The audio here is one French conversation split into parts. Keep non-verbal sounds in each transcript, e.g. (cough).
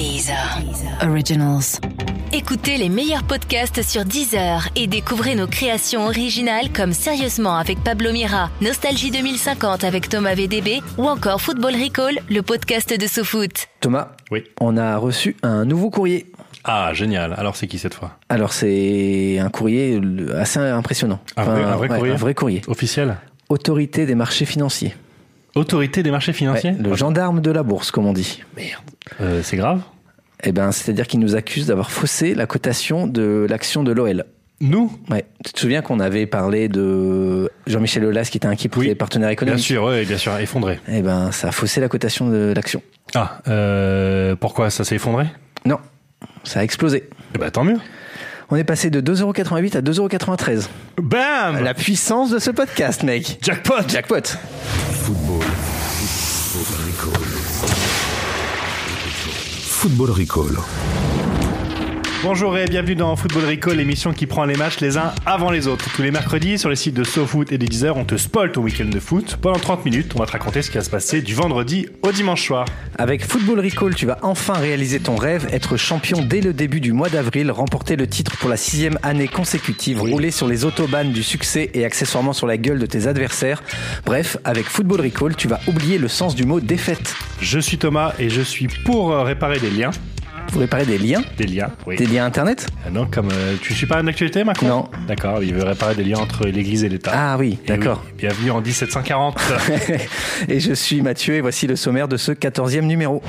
Deezer. Originals. Écoutez les meilleurs podcasts sur Deezer et découvrez nos créations originales comme Sérieusement avec Pablo Mira, Nostalgie 2050 avec Thomas VDB ou encore Football Recall, le podcast de SoFoot. Thomas, Oui. on a reçu un nouveau courrier. Ah, génial. Alors, c'est qui cette fois? Alors c'est un courrier assez impressionnant. Un vrai- un vrai ouais, courrier Un vrai courrier. Officiel? Autorité des marchés financiers. Autorité des marchés financiers Ouais, le gendarme de la bourse, comme on dit. Merde. Euh, c'est grave Eh ben, c'est-à-dire qu'il nous accuse d'avoir faussé la cotation de l'action de l'OL. Nous Ouais. Tu te souviens qu'on avait parlé de Jean-Michel Aulas qui était inquiet pour Oui. ses partenaires Bien économiques sûr, oui, bien sûr, effondré. Eh ben, ça a faussé la cotation de l'action. Ah, euh, pourquoi ça s'est effondré? Non, ça a explosé. Eh ben, tant mieux. On est passé de 2,88€ à 2,93€. Bam La puissance de ce podcast, mec. Jackpot Jackpot. Football. Football Recall. Football Recall. Bonjour et bienvenue dans Football Recall, l'émission qui prend les matchs les uns avant les autres. Tous les mercredis, sur les sites de SoFoot et de Deezer, on te spoil ton week-end de foot. Pendant 30 minutes, on va te raconter ce qui va se passer du vendredi au dimanche soir. Avec Football Recall, tu vas enfin réaliser ton rêve, être champion dès le début du mois d'avril, remporter le titre pour la sixième année consécutive, rouler sur les autobahnes du succès et accessoirement sur la gueule de tes adversaires. Bref, avec Football Recall, tu vas oublier le sens du mot défaite. Je suis Thomas et je suis pour euh, réparer des liens. Vous réparez des liens Des liens, oui. Des liens internet Ah non, comme euh, tu suis pas une actualité, Macron Non. D'accord, il veut réparer des liens entre l'Église et l'État. Ah oui, d'accord. oui, bienvenue en 1740. (laughs) et je suis Mathieu et voici le sommaire de ce 14e numéro.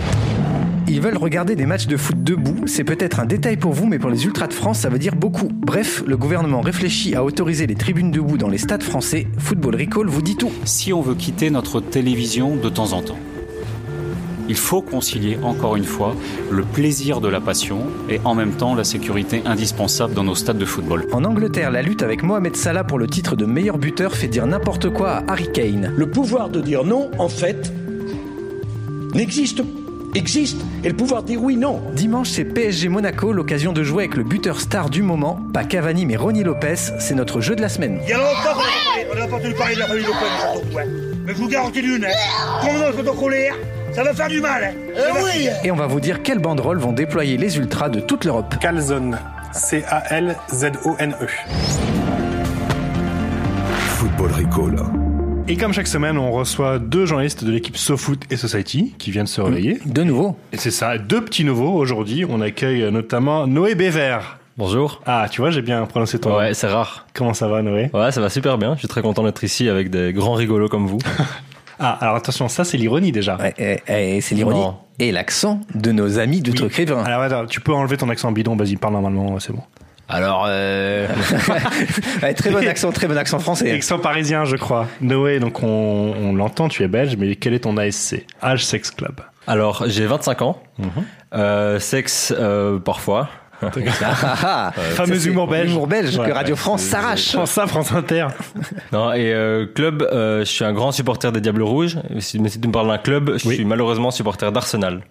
Ils veulent regarder des matchs de foot debout. C'est peut-être un détail pour vous, mais pour les Ultras de France, ça veut dire beaucoup. Bref, le gouvernement réfléchit à autoriser les tribunes debout dans les stades français. Football Recall vous dit tout. si on veut quitter notre télévision de temps en temps. Il faut concilier encore une fois le plaisir de la passion et en même temps la sécurité indispensable dans nos stades de football. En Angleterre, la lutte avec Mohamed Salah pour le titre de meilleur buteur fait dire n'importe quoi à Harry Kane. Le pouvoir de dire non, en fait, n'existe existe et le pouvoir de dire oui non. Dimanche, c'est PSG Monaco, l'occasion de jouer avec le buteur star du moment. Pas Cavani, mais Ronnie Lopez. C'est notre jeu de la semaine. Il y a longtemps qu'on on n'a pas entendu parler de la famille Lopez. Mais je vous garantis d'une, hein. Est en colère, ça va faire du mal, hein. Eh oui Et on va vous dire quelles banderoles vont déployer les Ultras de toute l'Europe. Calzone. C-A-L-Z-O-N-E. Football Recall. et comme chaque semaine, on reçoit deux journalistes de l'équipe SoFoot et Society qui viennent se relayer. De nouveau. Et c'est ça, deux petits nouveaux. Aujourd'hui, on accueille notamment Noé Bévert. Bonjour. Ah, tu vois, j'ai bien prononcé ton nom. Ouais, c'est rare. Comment ça va, Noé? Ouais, ça va super bien. Je suis très content d'être ici avec des grands rigolos comme vous. (laughs) Ah, alors attention, ça c'est l'ironie déjà. Ouais, et- et c'est l'ironie. Non. Et l'accent de nos amis Oui. d'outre-Crévin. Alors attends, tu peux enlever ton accent bidon, vas-y, parle normalement, c'est bon. Alors, euh... (laughs) Ouais, très bon accent, très bon accent français. Accent parisien, je crois. Noé, donc on, on l'entend, tu es belge, mais quel est ton ASC Âge Sex Club. Alors, j'ai 25 ans. Euh, sexe, euh, parfois. Ah, ah, Fameux ça, c'est humour belge. Humour belge Ouais, que Radio ouais, France s'arrache. France ça, France Inter. (laughs) Non, et euh, club, euh, je suis un grand supporter des Diables Rouges. Si- Mais si tu me parles d'un club, je Oui. suis malheureusement supporter d'Arsenal.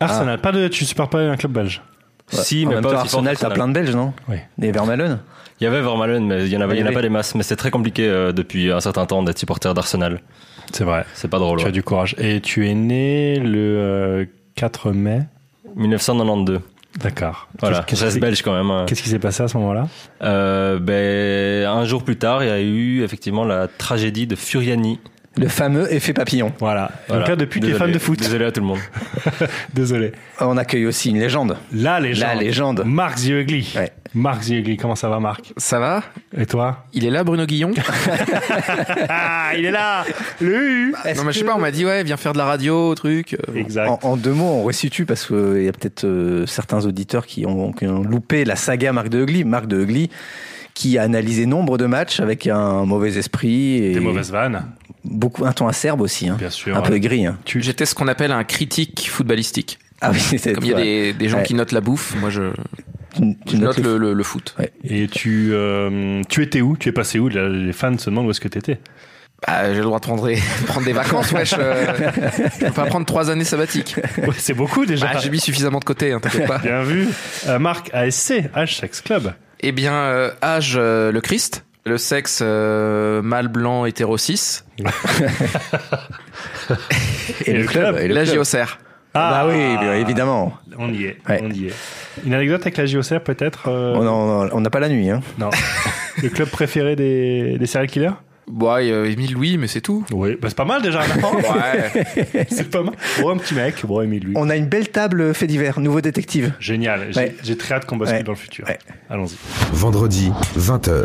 Arsenal, pas de, tu supportes pas un club belge. Si, en mais même pas temps, Arsenal, t'as plein de Belges, non Oui. Des Vermaelen Il y avait Vermaelen, mais il y en avait, il y en a pas des masses. Mais c'est très compliqué euh, depuis un certain temps d'être supporter d'Arsenal. C'est vrai. C'est pas drôle. Tu as ouais. du courage. Et tu es né le euh, 4 mai. 1992. D'accord. Voilà, reste qui- belge quand même. hein. Qu'est-ce qui s'est passé à ce moment-là? Euh, ben, un jour plus tard, il y a eu effectivement la tragédie de Furiani. Le fameux effet papillon. Voilà. Voilà. Donc là, depuis, tu es fan de foot. Désolé à tout le monde. (laughs) Désolé. On accueille aussi une légende. La légende. La légende. Marc Ziegli. Ouais. Marc Ziegli, comment ça va, Marc? Ça va? Et toi? Il est là, Bruno Guillon? (laughs) Ah, il est là Le Non, mais je sais pas, on m'a dit, ouais, viens faire de la radio, truc. euh, Exact. En, en deux mots, on resitue parce qu'il y a peut-être euh, certains auditeurs qui ont, qui ont loupé la saga Marc de Hugli. Marc de Hugli qui a analysé nombre de matchs avec un mauvais esprit et Des mauvaises vannes, beaucoup un ton acerbe aussi, hein. bien sûr. un peu aigri. hein. Tu- J'étais ce qu'on appelle un critique footballistique. Ah oui, (laughs) c'est Comme il y a des, des gens Ouais. qui notent la bouffe, moi je, Tu- tu je notes note le- le, le- le foot. Et tu, euh, tu étais où? Tu es passé où? Les fans se demandent où est-ce que tu étais. Bah, j'ai le droit de prendre, (laughs) prendre des vacances, wesh. euh, je peux pas prendre trois années sabbatiques. Ouais, c'est beaucoup déjà. Bah, j'ai mis suffisamment de côté, hein, t'inquiète pas. Bien vu. Euh, Marc, ASC, H Sex Club. Eh bien, euh, âge, euh, le Christ. Le sexe, euh, mâle blanc, hétéro 6. (laughs) Et le club, et le La club. JOCR. Ah, bah oui, bien évidemment. On y est, Ouais. on y est. Une anecdote avec la JOCR peut-être euh, Oh non, non, on n'a pas la nuit. Hein. Non. Le club préféré des, des serial killers? Bon, il y a Émile Louis, mais c'est tout. Oui, bah c'est pas mal déjà. non Ouais. (laughs) c'est pas mal. Bon, un petit mec, bon, Émile lui. On a une belle table fait divers, nouveau détective. Génial. J'ai Ouais. j'ai très hâte qu'on bascule Ouais. dans le futur. Ouais. Allons-y. Vendredi, 20h.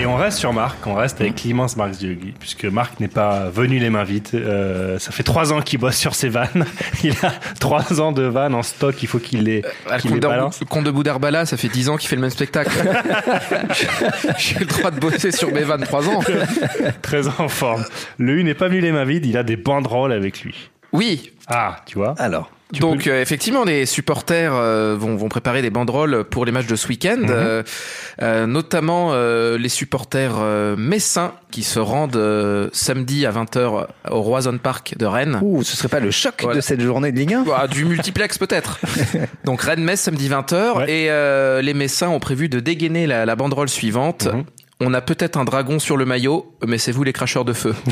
Et on reste sur Marc, on reste avec l'immense Marc Ziogli, puisque Marc n'est pas venu les mains vides. Euh, ça fait trois ans qu'il bosse sur ses vannes. (laughs) Il a trois ans de vannes en stock, il faut qu'il les, Ah, le qu'il les comte de- balance. le comte de Boudarbala, ça fait 10 ans qu'il fait le même spectacle. (laughs) J'ai le droit de bosser sur mes 23 ans. (laughs) Très en forme. Le U n'est pas venu les mains vides, il a des banderoles avec lui. Oui, Ah, tu vois Alors, Donc euh, effectivement, les supporters euh, vont, vont préparer des banderoles pour les matchs de ce week-end, Mhm. euh, euh, notamment euh, les supporters euh, messins qui se rendent euh, samedi à 20h au Roison Park de Rennes. ouh, ce serait pas le choc Voilà. de cette journée de Ligue 1 Bah, du multiplex peut-être. (laughs) Donc Rennes-Metz samedi 20h Ouais. et euh, les Messins ont prévu de dégainer la, la banderole suivante. Mhm. On a peut-être un dragon sur le maillot, mais c'est vous les cracheurs de feu. (laughs)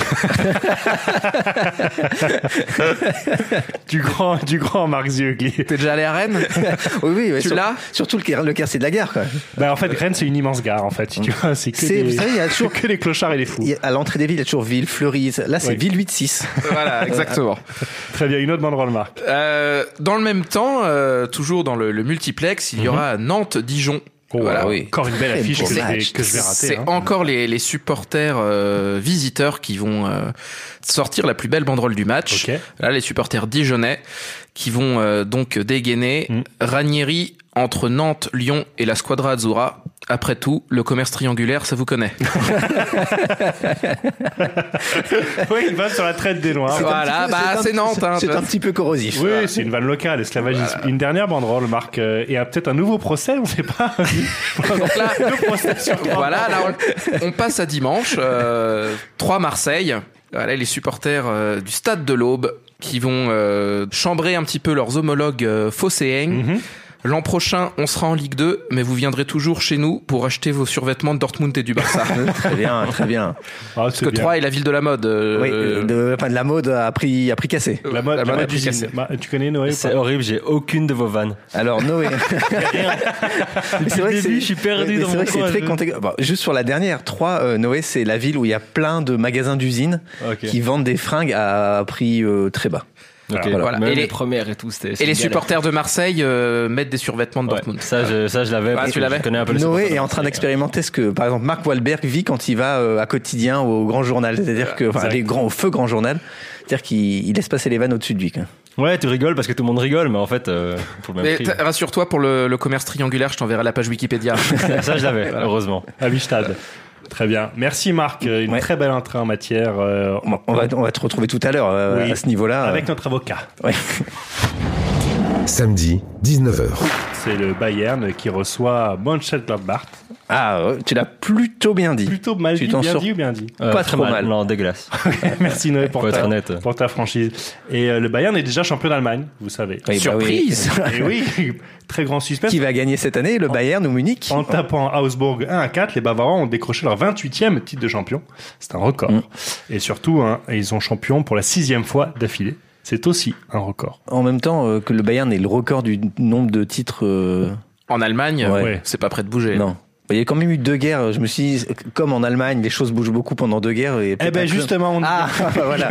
Du grand, du grand Marc Ziogli. T'es déjà allé à Rennes? (laughs) Oui, oui, ouais, Tu sur- l'as? Surtout le, le quartier de la gare. Quoi. Bah, en fait, Rennes, c'est une immense gare, en fait. Tu vois, c'est que, C'est- des... vous savez, il y a (laughs) toujours- que les clochards et les fous. Il y a- À l'entrée des villes, il y a toujours Ville, Fleury. Là, c'est Oui. Ville 8-6. Voilà, exactement. Très bien, une autre banderole, Marc. Euh, dans le même temps, euh, toujours dans le, le multiplex, il y aura Nantes-Dijon. Oh, Voilà, alors, oui. Encore une belle affiche que, je vais- match. que je vais rater. C'est hein. encore les, les supporters euh, visiteurs qui vont euh, sortir la plus belle banderole du match. Ok. Là, les supporters dijonnais qui vont euh, donc dégainer Mm. Ranieri entre Nantes, Lyon et la Squadra Azzurra. Après tout, le commerce triangulaire, ça vous connaît. (laughs) (laughs) oui, il va sur la traite des Noirs. Voilà, bah c'est Nantes. Hein, C'est un petit peu corrosif. Oui, c'est une vanne locale, esclavagisme. Une dernière banderole, Marc, euh, et peut-être un nouveau procès, on ne sait pas. (laughs) Donc là, Deux procès sur voilà, là, on, on passe à dimanche. Euh, 3 Marseille. Voilà, les supporters euh, du stade de l'Aube qui vont euh, chambrer un petit peu leurs homologues euh, phocéens. Mhm. L'an prochain, on sera en Ligue 2, mais vous viendrez toujours chez nous pour acheter vos survêtements de Dortmund et du Barça. (laughs) Très bien, très bien. Ah, Parce que bien. Troyes est la ville de la mode. euh, Oui, euh, de, enfin, de la mode à prix, à prix cassé. La mode, la la mode mode a pris d'usine. cassé. Ma- Tu connais Noé C'est horrible, j'ai aucune de vos vannes. Alors, Noé. (laughs) C'est vrai que début, je suis perdu mais dans mon vrai que c'est très je- contexte- bon, juste sur la dernière, 3, Noé, c'est la ville où il y a plein de magasins d'usines qui vendent des fringues à prix euh, très bas. Ok, Voilà. Même Et les, les- premières et tout, c'était. Et c'était les une galère. supporters de Marseille euh, mettent des survêtements de Ouais, Dortmund. ça, je, ça, je l'avais. Ah, tu l'avais Je connais un peu les Noé est en train d'expérimenter ce que, par exemple, Mark Wahlberg vit quand il va euh, à quotidien au grand journal. C'est-à-dire que, enfin, les grands, au feu grand journal. C'est-à-dire qu'il il laisse passer les vannes au-dessus de lui. quoi. Ouais, tu rigoles parce que tout le monde rigole, mais en fait, euh, pour le même Mais rassure-toi, pour le, le commerce triangulaire, je t'enverrai la page Wikipédia. (laughs) ça, je l'avais, heureusement. À Bistad. Très bien. Merci Marc. Euh, Une Ouais. très belle entrée en matière. euh, On va, on va, on va te retrouver tout à l'heure euh, Oui. à ce niveau-là. Avec notre avocat. Ouais. Samedi, 19h. C'est le Bayern qui reçoit Mönchengladbach. Ah, tu l'as plutôt bien dit. Plutôt mal Tu dit, t'en bien dit ou bien dit Euh, Pas très trop mal. Non, dégueulasse. (laughs) Merci Noé pour ta, honnête. pour ta franchise. Et euh, le Bayern est déjà champion d'Allemagne, vous savez. Oui, bah oui. Surprise Et oui, très grand suspense. Qui va gagner cette année, le Bayern ou Munich? En tapant Augsbourg 1 à 4, les Bavarois ont décroché leur 28e titre de champion. C'est un record. Mm. Et surtout, hein, ils sont champions pour la sixième fois d'affilée. C'est aussi un record. En même temps euh, que le Bayern est le record du nombre de titres. euh, En Allemagne, Ouais. Ouais. c'est pas prêt de bouger. Non. Il y a quand même eu deux guerres. Je me suis dit, comme en Allemagne, les choses bougent beaucoup pendant deux guerres. Et Eh ben justement, on Ah, (laughs) (laughs) voilà.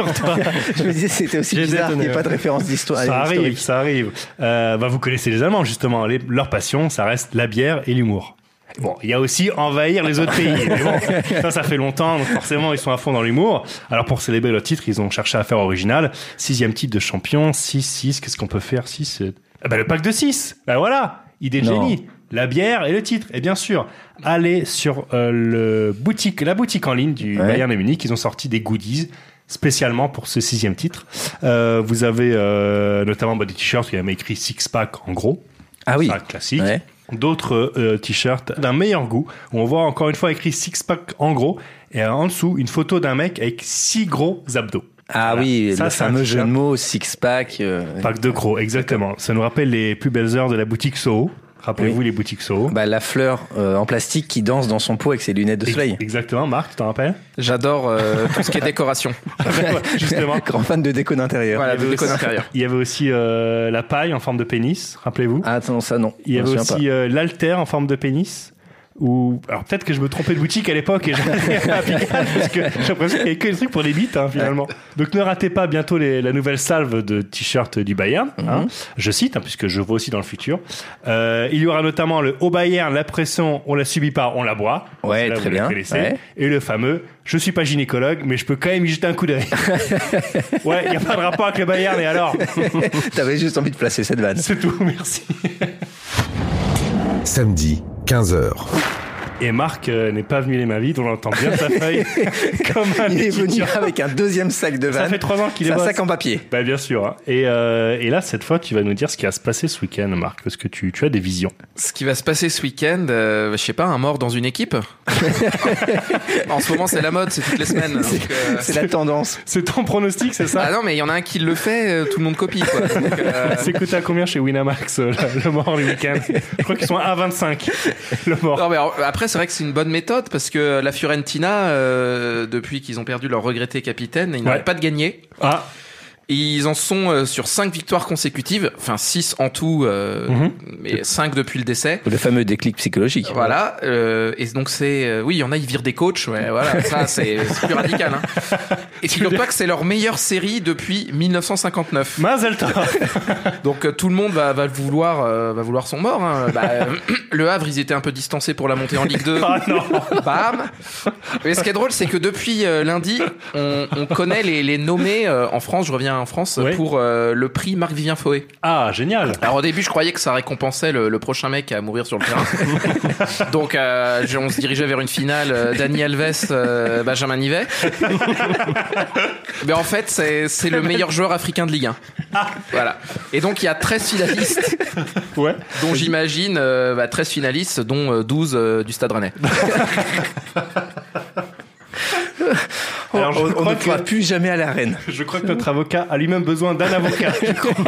je me disais, c'était aussi bizarre qu'il n'y ait pas de référence d'histoire. Ça arrive, historique. ça arrive. Euh, bah, vous connaissez les Allemands, justement. Les- leur passion, ça reste la bière et l'humour. Bon, il y a aussi envahir les autres pays. Mais bon, (laughs) ça, ça fait longtemps, donc forcément, ils sont à fond dans l'humour. Alors, pour célébrer leur titre, ils ont cherché à faire original. Sixième titre de champion, 6, 6, qu'est-ce qu'on peut faire? 6 bah, Le pack de 6 Bah voilà, idée de génie. La bière et le titre. Et bien sûr, allez sur euh, le boutique, la boutique en ligne du Ouais. Bayern de Munich. Ils ont sorti des goodies spécialement pour ce sixième titre. Euh, vous avez euh, notamment bah, des t-shirts où il y a écrit six pack en gros. Ah oui. Un classique. Ouais. D'autres t-shirts d'un meilleur goût où on voit encore une fois écrit six pack en gros et en dessous une photo d'un mec avec six gros abdos. Ah Voilà. oui, Ça, le c'est un fameux jeu de mots, six-pack. euh, Pack de gros, exactement. Ça nous rappelle les plus belles heures de la boutique Soho. Rappelez-vous les boutiques Soho. Bah, la fleur euh, en plastique qui danse dans son pot avec ses lunettes de soleil. Exactement, Marc, tu t'en rappelles? J'adore euh, (laughs) tout ce qui est décoration. Justement. (laughs) Grand fan de déco d'intérieur. Voilà, Il y de avait déco aussi- d'intérieur. Il y avait aussi euh, la paille en forme de pénis, rappelez-vous. Ah, attends, ça non. Il y avait aussi euh, l'alter en forme de pénis. Ou alors peut-être que je me trompais de boutique à l'époque et j'allais à Pigalle parce que j'ai l'impression qu'il y avait que des trucs pour les bites hein, finalement. Donc ne ratez pas bientôt les- la nouvelle salve de t-shirts du Bayern. hein. Je cite hein, puisque je vois aussi dans le futur. Euh, il y aura notamment le au Bayern la pression on la subit pas on la boit. Ouais, très bien. Ouais. Et le fameux je suis pas gynécologue mais je peux quand même y jeter un coup d'œil. (laughs) ouais, il y a pas de rapport avec le Bayern et alors. (laughs) T'avais juste envie de placer cette vanne. c'est tout merci. Samedi, 15h. Et Marc euh, n'est pas venu les ma vie, on entend bien sa feuille (laughs) comme un Il est venu avec un deuxième sac de Ça vanne. fait trois ans qu'il est C'est un sac en papier. Bah bien sûr. hein. Et, euh, et là, cette fois, tu vas nous dire ce qui va se passer ce week-end, Marc, parce que tu, tu as des visions. Ce qui va se passer ce week-end, euh, je sais pas, un mort dans une équipe. (laughs) en ce moment, c'est la mode, c'est toutes les semaines. donc, euh, C'est la tendance. (laughs) C'est ton pronostic, c'est ça Ah non, mais il y en a un qui le fait, euh, tout le monde copie. Quoi. Donc, euh, C'est coûté à combien chez Winamax, euh, le, le mort les week-ends Je crois qu'ils sont à 25, le mort. Non, mais alors, après, c'est vrai que c'est une bonne méthode parce que la Fiorentina, euh, depuis qu'ils ont perdu leur regretté capitaine, ils n'arrêtent pas de gagner. Ah, Ils en sont euh, sur 5 victoires consécutives, enfin 6 en tout, euh, Mhm. mais 5 depuis le décès. Le fameux déclic psychologique. Voilà, euh, et donc c'est oui, il y en a ils virent des coachs, ouais, (laughs) voilà, ça c'est plus radical. Hein. (laughs) Et figure-toi que c'est leur meilleure série depuis 1959. Mazel. (laughs) Donc tout le monde va, va vouloir euh, va vouloir son mort. Hein. Bah, euh, (clears throat) le Havre, ils étaient un peu distancés pour la montée en Ligue 2. Ah non. Bam. Mais ce qui est drôle, c'est que depuis euh, lundi, on, on connaît les, les nommés en France. Je reviens en France pour euh, le prix Marc Vivien Foé. Ah, génial. Alors au début, je croyais que ça récompensait le, le prochain mec à mourir sur le terrain. (laughs) Donc euh, on se dirigeait vers une finale euh, Dani Alves, euh, Benjamin Nivet. Mais en fait, c'est le meilleur joueur africain de Ligue 1. Voilà. Et donc il y a 13 finalistes, Ouais. dont j'imagine bah, 13 finalistes, dont euh, 12 euh, du Stade Rennais. (laughs) On ne pourra que- plus jamais à l'arène. Je crois que notre avocat a lui-même besoin d'un avocat.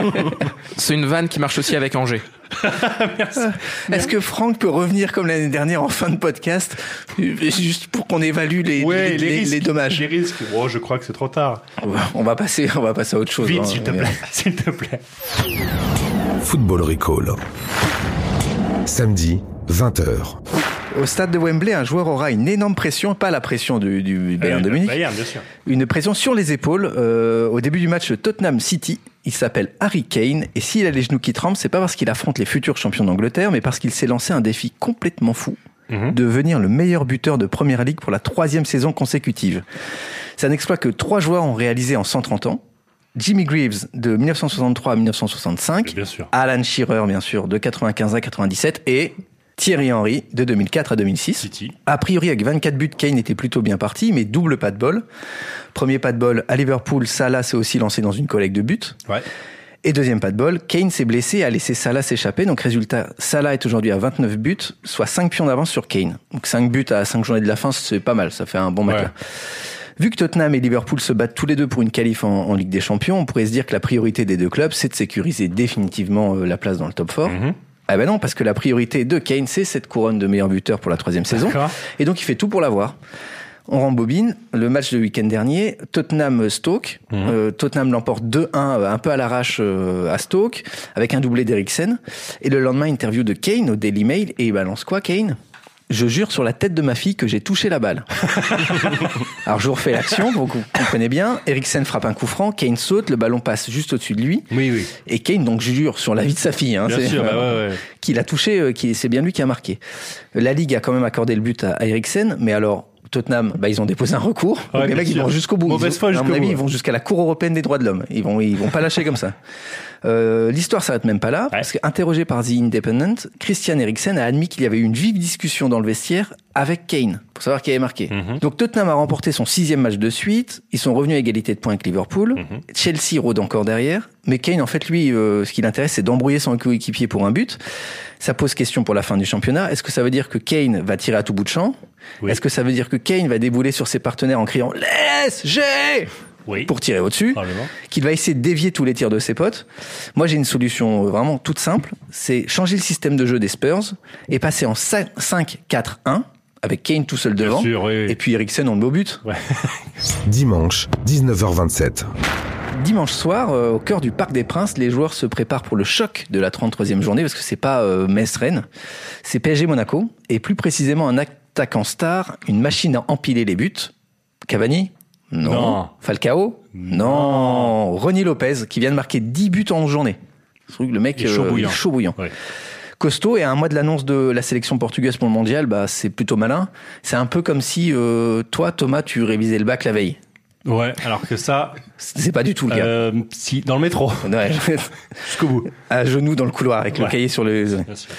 (laughs) C'est une vanne qui marche aussi avec Angers. (laughs) Est-ce que Franck peut revenir comme l'année dernière en fin de podcast, juste pour qu'on évalue les, Ouais, les, les, les- risques. les dommages Les risques. Oh, je crois que c'est trop tard. On va passer, on va passer à autre chose. Vite, hein. s'il te plaît. (laughs) S'il te plaît. Football Recall. Samedi, 20h. Au stade de Wembley, un joueur aura une énorme pression, pas la pression du, du Bayern Euh, de Munich, Bayern, bien sûr. une pression sur les épaules euh, au début du match Tottenham City. Il s'appelle Harry Kane et s'il a les genoux qui tremblent, c'est pas parce qu'il affronte les futurs champions d'Angleterre, mais parce qu'il s'est lancé un défi complètement fou Mhm. devenir le meilleur buteur de Première Ligue pour la troisième saison consécutive. C'est un exploit que trois joueurs ont réalisé en 130 ans. Jimmy Greaves de 1963 à 1965, Bien sûr. Alan Shearer bien sûr de 95 à 97 et Thierry Henry de 2004 à 2006. City. A priori, avec 24 buts, Kane était plutôt bien parti, mais double pas de bol. Premier pas de bol à Liverpool, Salah s'est aussi lancé dans une collecte de buts. Ouais. Et deuxième pas de bol, Kane s'est blessé et a laissé Salah s'échapper. Donc résultat, Salah est aujourd'hui à 29 buts, soit 5 pions d'avance sur Kane. Donc 5 buts à 5 journées de la fin, c'est pas mal, ça fait un bon Ouais. matelas. Vu que Tottenham et Liverpool se battent tous les deux pour une qualif en, en Ligue des Champions, on pourrait se dire que la priorité des deux clubs, c'est de sécuriser définitivement euh, la place dans le top 4. Mhm. Ah ben non, parce que la priorité de Kane, c'est cette couronne de meilleur buteur pour la troisième saison. Et donc il fait tout pour l'avoir. On rembobine le match de week-end dernier, Tottenham-Stoke. Mhm. Euh, Tottenham l'emporte 2-1, euh, un peu à l'arrache euh, à Stoke, avec un doublé d'Eriksen. Et le lendemain, interview de Kane au Daily Mail, et il balance quoi, Kane? Je jure sur la tête de ma fille que j'ai touché la balle. (laughs) Alors je vous refais l'action, vous comprenez bien. Eriksen frappe un coup franc, Kane saute, le ballon passe juste au-dessus de lui. Oui, oui. Et Kane donc jure sur la vie de sa fille. Hein, Bien c'est- sûr, bah ouais, ouais. qu'il a touché, euh, qui c'est bien lui qui a marqué. La Ligue a quand même accordé le but à, à Eriksen, mais alors Tottenham, bah, ils ont déposé un recours. Ouais, Donc les mecs, ils vont jusqu'au bout. Mauvaise Ils- foi à mon jusqu'au avis, bout, ils vont jusqu'à la Cour européenne des droits de l'homme. Ils vont, ils vont pas lâcher comme ça. Euh, L'histoire s'arrête même pas là, parce qu'interrogé par The Independent, Christian Eriksen a admis qu'il y avait eu une vive discussion dans le vestiaire avec Kane, pour savoir qui avait marqué. Mhm. Donc Tottenham a remporté son sixième match de suite, ils sont revenus à égalité de points avec Liverpool, Mhm. Chelsea rôde encore derrière, mais Kane, en fait, lui, euh, ce qui l'intéresse, c'est d'embrouiller son coéquipier pour un but. Ça pose question pour la fin du championnat. Est-ce que ça veut dire que Kane va tirer à tout bout de champ? Oui. Est-ce que ça veut dire que Kane va débouler sur ses partenaires en criant « Laisse, j'ai !» Oui. pour tirer au-dessus, qu'il va essayer de dévier tous les tirs de ses potes. Moi, j'ai une solution euh, vraiment toute simple, c'est changer le système de jeu des Spurs et passer en 5-4-1 avec Kane tout seul devant sûr, oui, oui. et puis Eriksen on le beau but. (laughs) Dimanche, 19h27. Dimanche soir, euh, au cœur du Parc des Princes, les joueurs se préparent pour le choc de la 33e journée parce que c'est pas euh, Metz-Rennes, c'est PSG-Monaco et plus précisément un attaquant star, une machine à empiler les buts. Cavani Non. Non. Falcao Non. Ronny Lopez qui vient de marquer 10 buts en journée. Le mec est chaud euh, bouillant. est chaud bouillant. Ouais. Costaud et à un mois de l'annonce de la sélection portugaise pour le mondial, bah c'est plutôt malin. C'est un peu comme si euh, toi Thomas tu révisais le bac la veille. Ouais, alors que ça, C'est pas du tout le cas. euh, si, dans le métro, Ouais. (laughs) jusqu'au bout. à genoux dans le couloir avec le cahier sur les. Bien sûr.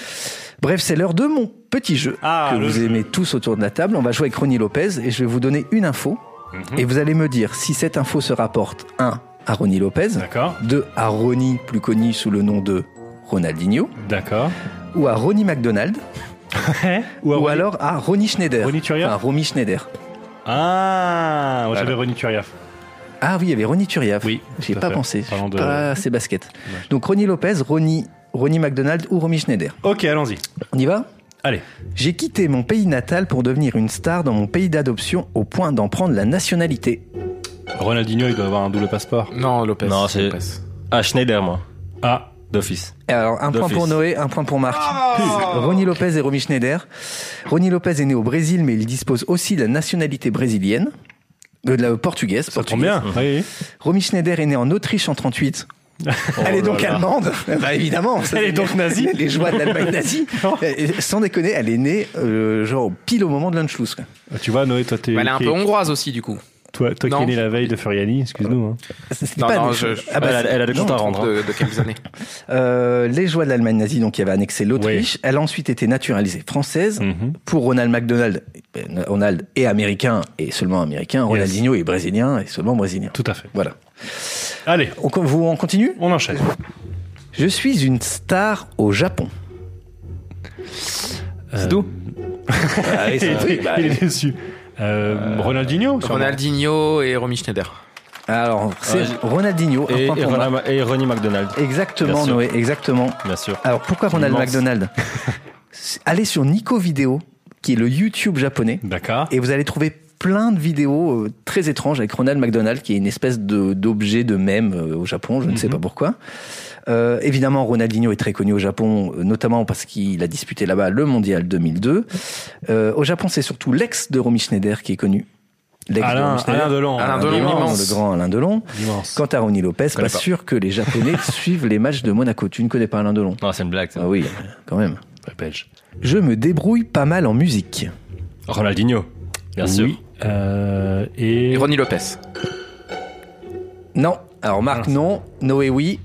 Bref, c'est l'heure de mon petit jeu Ah, que vous jeu. aimez tous autour de la table. On va jouer avec Ronnie Lopez et je vais vous donner une info Mhm. et vous allez me dire si cette info se rapporte 1 à Ronnie Lopez, D'accord, 2 à Ronnie plus connu sous le nom de Ronaldinho d'accord. ou à Ronnie McDonald Ou, à ou Ronny- alors à Ronnie Schneider. Ronny Turiaf Enfin, Romy Schneider. Ah, moi j'avais Voilà. Ronny Turiaf. Ah oui, il y avait Ronnie Turiaf. Oui, J'y ai tout à pas fait. pensé. Je Parlant suis de- pas assez basket. Donc Ronnie Lopez, Ronnie, Ronnie McDonald ou Romy Schneider. Ok, allons-y. On y va? Allez. J'ai quitté mon pays natal pour devenir une star dans mon pays d'adoption au point d'en prendre la nationalité. Ronaldinho, il doit avoir un double passeport. Non, Lopez. Non, c'est- Lopez. Ah, Schneider, moi. Ah, D'office. Alors, un point pour Noé, un point pour Marc. Ronnie Lopez et Romy Schneider. Ronnie Lopez est né au Brésil, mais il dispose aussi de la nationalité brésilienne. Euh, de la portugaise. ça tombe portugaise. bien. Oui. Romy Schneider est née en Autriche en 38. Elle est donc là là. allemande (laughs) Bah évidemment ça, Elle est donc nazie Les joies de l'Allemagne nazie Et Sans déconner, elle est née euh, genre pile au moment de l'Anschluss. Ah, Tu vois, Noé, toi, t'es. Mais elle est un peu hongroise aussi, du coup. Toi, toi qui es né la veille de Furiani, excuse-nous. hein. C'est Non, pas non, des- je- je- Ah bah, elle, a, elle a des non, comptes à rendre. De, de quelques années. (laughs) Euh, les joies de l'Allemagne nazie, donc qui avait annexé l'Autriche. Elle a ensuite été naturalisée française. Mhm. Pour Ronald McDonald, Ronald est américain et seulement américain. Ronaldinho est brésilien et seulement brésilien. Tout à fait. Voilà. Allez, On, vous, on continue? On enchaîne. Je suis une star au Japon. C'est tout Ah oui, il, c'est un truc, est, bah, il est déçu. Euh, Ronaldinho sûrement. Ronaldinho et Romy Schneider. Alors, c'est Ronaldinho. un Et, point et, pour Marc. Ronald- et Ronnie McDonald, Exactement. Noé, exactement. bien sûr. Alors, pourquoi Ronald Immense. McDonald (laughs) Allez sur Nico Vidéo, qui est le YouTube japonais. D'accord. Et vous allez trouver plein de vidéos euh, très étranges avec Ronald McDonald, qui est une espèce de- d'objet de mème euh, au Japon, je ne sais pas pourquoi. Euh, évidemment, Ronaldinho est très connu au Japon, euh, notamment parce qu'il a disputé là-bas le Mondial 2002. Euh, au Japon, c'est surtout l'ex de Romy Schneider qui est connu. L'ex de Alain. Alain Delon. Alain le grand Alain Delon. Immense. Quant à Ronny Lopez, pas, sûr que les Japonais (laughs) suivent les matchs de Monaco. Tu ne connais pas Alain Delon Non, c'est une blague. ça. Ah oui, quand même. Belge. Je me débrouille pas mal en musique. Ronaldinho, bien sûr. Oui. Euh, et. Et Ronny Lopez. Non. Alors Marc, Ah. non. Noé, oui.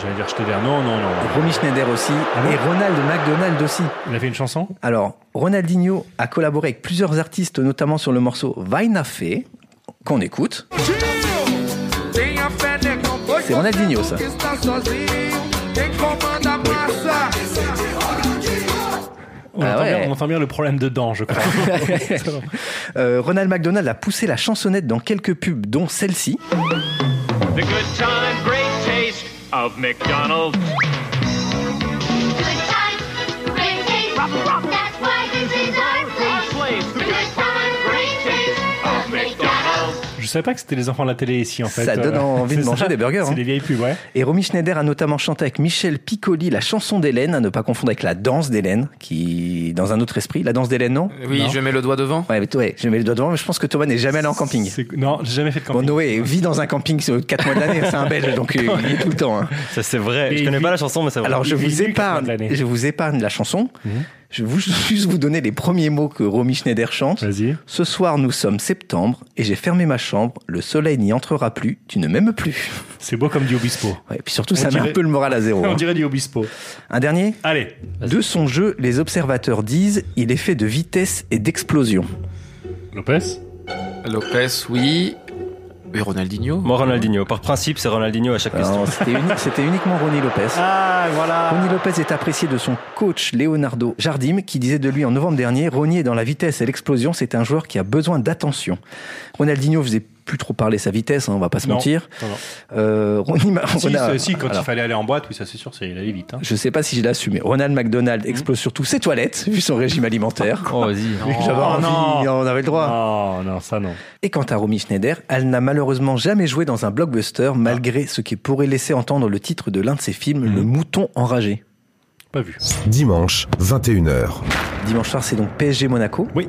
J'allais dire Schneider. Non, non, non. Romy Schneider aussi. Ah et Ronald McDonald aussi. Il a fait une chanson Alors, Ronaldinho a collaboré avec plusieurs artistes, notamment sur le morceau Vaina Fé, qu'on écoute. C'est Ronaldinho, ça. on, Ah entend ouais. bien, on entend bien le problème dedans, je crois. (laughs) Euh, Ronald McDonald a poussé la chansonnette dans quelques pubs, dont celle-ci. The good time, of McDonald's. Good savais pas que c'était les enfants de la télé ici, en fait. Ça donne Euh, envie de manger ça. des burgers, C'est hein. des vieilles pubs, ouais. Et Romy Schneider a notamment chanté avec Michel Piccoli la chanson d'Hélène, à ne pas confondre avec la danse d'Hélène, qui, dans un autre esprit. La danse d'Hélène, non? Oui, Non. je mets le doigt devant. Ouais, mais ouais, je mets le doigt devant, mais je pense que Thomas n'est jamais allé en camping. Non, j'ai jamais fait de Bon, camping. Noé vit dans un camping sur 4 mois de l'année, c'est un belge, donc euh, il est tout le temps. hein. Ça, c'est vrai. Et Je connais il pas vit- la chanson, mais c'est vrai. Alors je vit vous épargne, je vous épargne la chanson. Je vais vous- (laughs) juste vous donner les premiers mots que Romy Schneider chante. Vas-y. Ce soir, nous sommes septembre et j'ai fermé ma chambre. Le soleil n'y entrera plus. Tu ne m'aimes plus. C'est beau comme du Obispo. Ouais, et puis surtout, On ça met dirait- un peu le moral à zéro. (laughs) On hein. dirait du Obispo. Un dernier? Allez. De son jeu, les observateurs disent il est fait de vitesse et d'explosion. Lopez? Lopez, oui. Et Ronaldinho. Moi, Ronaldinho. Par principe, c'est Ronaldinho à chaque question. C'était uni- c'était uniquement Ronny Lopez. Ah, voilà. Ronny Lopez est apprécié de son coach Leonardo Jardim qui disait de lui en novembre dernier Ronny est dans la vitesse et l'explosion, c'est un joueur qui a besoin d'attention. Ronaldinho faisait plus trop parler sa vitesse, hein, on va pas se Non. mentir. Non, non. Euh, Ronnie Ma- Si, Ronald- si, quand alors, il fallait aller en boîte, oui, ça c'est sûr, c'est il allait vite. Hein. Je sais pas si je l'assume, mais Ronald McDonald explose surtout ses toilettes, vu son régime alimentaire. Oh, vas-y. (laughs) J'avais Oh, envie, non. on avait le droit. Non, non, ça non. Et quant à Romy Schneider, elle n'a malheureusement jamais joué dans un blockbuster, malgré ce qui pourrait laisser entendre le titre de l'un de ses films, Le Mouton enragé. Pas vu. Dimanche, 21h. Dimanche soir, c'est donc PSG Monaco. Oui.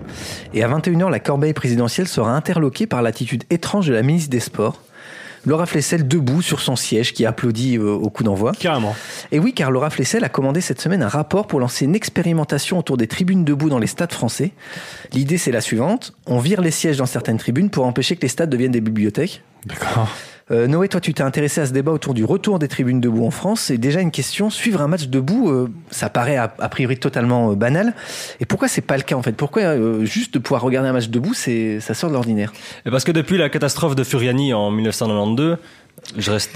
Et à 21h, la corbeille présidentielle sera interloquée par l'attitude étrange de la ministre des Sports. Laura Flessel debout sur son siège qui applaudit euh, au coup d'envoi. Carrément. Et oui, car Laura Flessel a commandé cette semaine un rapport pour lancer une expérimentation autour des tribunes debout dans les stades français. L'idée, c'est la suivante. On vire les sièges dans certaines tribunes pour empêcher que les stades deviennent des bibliothèques. D'accord. Euh, Noé, toi, tu t'es intéressé à ce débat autour du retour des tribunes debout en France. C'est déjà une question. Suivre un match debout, euh, ça paraît a, a priori totalement euh, banal. Et pourquoi c'est pas le cas en fait? Pourquoi euh, juste de pouvoir regarder un match debout, c'est ça sort de l'ordinaire? Et parce que depuis la catastrophe de Furiani en 1992, (laughs) je reste.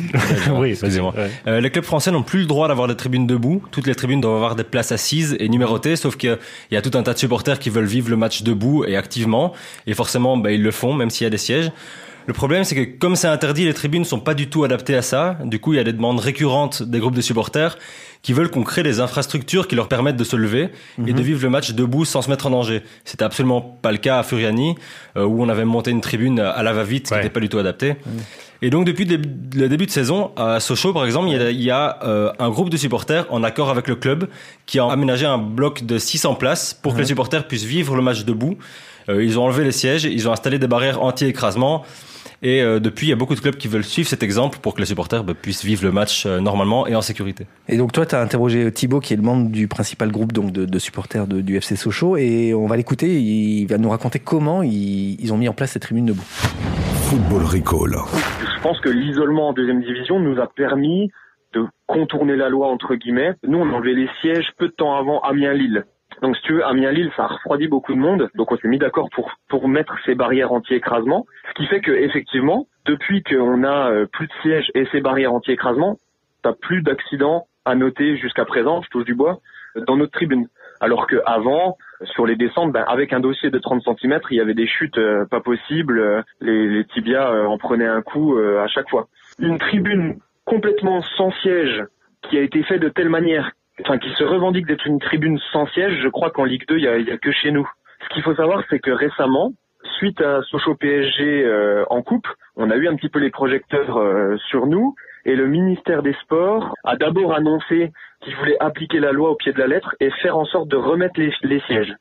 Oui, excusez-moi. ouais. Euh, les clubs français n'ont plus le droit d'avoir des tribunes debout. Toutes les tribunes doivent avoir des places assises et numérotées, sauf qu'il y a tout un tas de supporters qui veulent vivre le match debout et activement. Et forcément, bah, ils le font, même s'il y a des sièges. Le problème, c'est que comme c'est interdit, les tribunes sont pas du tout adaptées à ça. Du coup, il y a des demandes récurrentes des groupes de supporters qui veulent qu'on crée des infrastructures qui leur permettent de se lever et de vivre le match debout sans se mettre en danger. C'était absolument pas le cas à Furiani, euh, où on avait monté une tribune à la va-vite qui n'était pas du tout adaptée. Et donc depuis le début- de saison, à Sochaux par exemple, il y a, il y a, euh, un groupe de supporters en accord avec le club qui a aménagé un bloc de 600 places pour que les supporters puissent vivre le match debout. Euh, ils ont enlevé les sièges, ils ont installé des barrières anti-écrasement. Et euh, depuis, il y a beaucoup de clubs qui veulent suivre cet exemple pour que les supporters bah, puissent vivre le match euh, normalement et en sécurité. Et donc toi, tu as interrogé Thibaut, qui est le membre du principal groupe donc de, de supporters de- du FC Sochaux, et on va l'écouter. Il va nous raconter comment ils, ils ont mis en place cette tribune debout. Football Recall. Je pense que l'isolement en deuxième division nous a permis de contourner la loi entre guillemets. Nous, on a enlevé les sièges peu de temps avant Amiens-Lille. Donc, si tu veux, Amiens-Lille, ça a refroidi beaucoup de monde. Donc, on s'est mis d'accord pour pour mettre ces barrières anti-écrasement, ce qui fait que effectivement, depuis qu'on a euh, plus de sièges et ces barrières anti-écrasement, t'as plus d'accidents à noter jusqu'à présent. Je touche du bois dans notre tribune. Alors que avant, sur les descentes, ben, avec un dossier de 30 cm, il y avait des chutes euh, pas possibles. euh, les, les tibias euh, en prenaient un coup euh, à chaque fois. Une tribune complètement sans siège qui a été faite de telle manière, enfin qui se revendique d'être une tribune sans siège, je crois qu'en Ligue 2, il y a, y a que chez nous. Ce qu'il faut savoir, c'est que récemment, suite à Sochaux PSG euh, en coupe, on a eu un petit peu les projecteurs euh, sur nous et le ministère des Sports a d'abord annoncé qu'il voulait appliquer la loi au pied de la lettre et faire en sorte de remettre les, les sièges.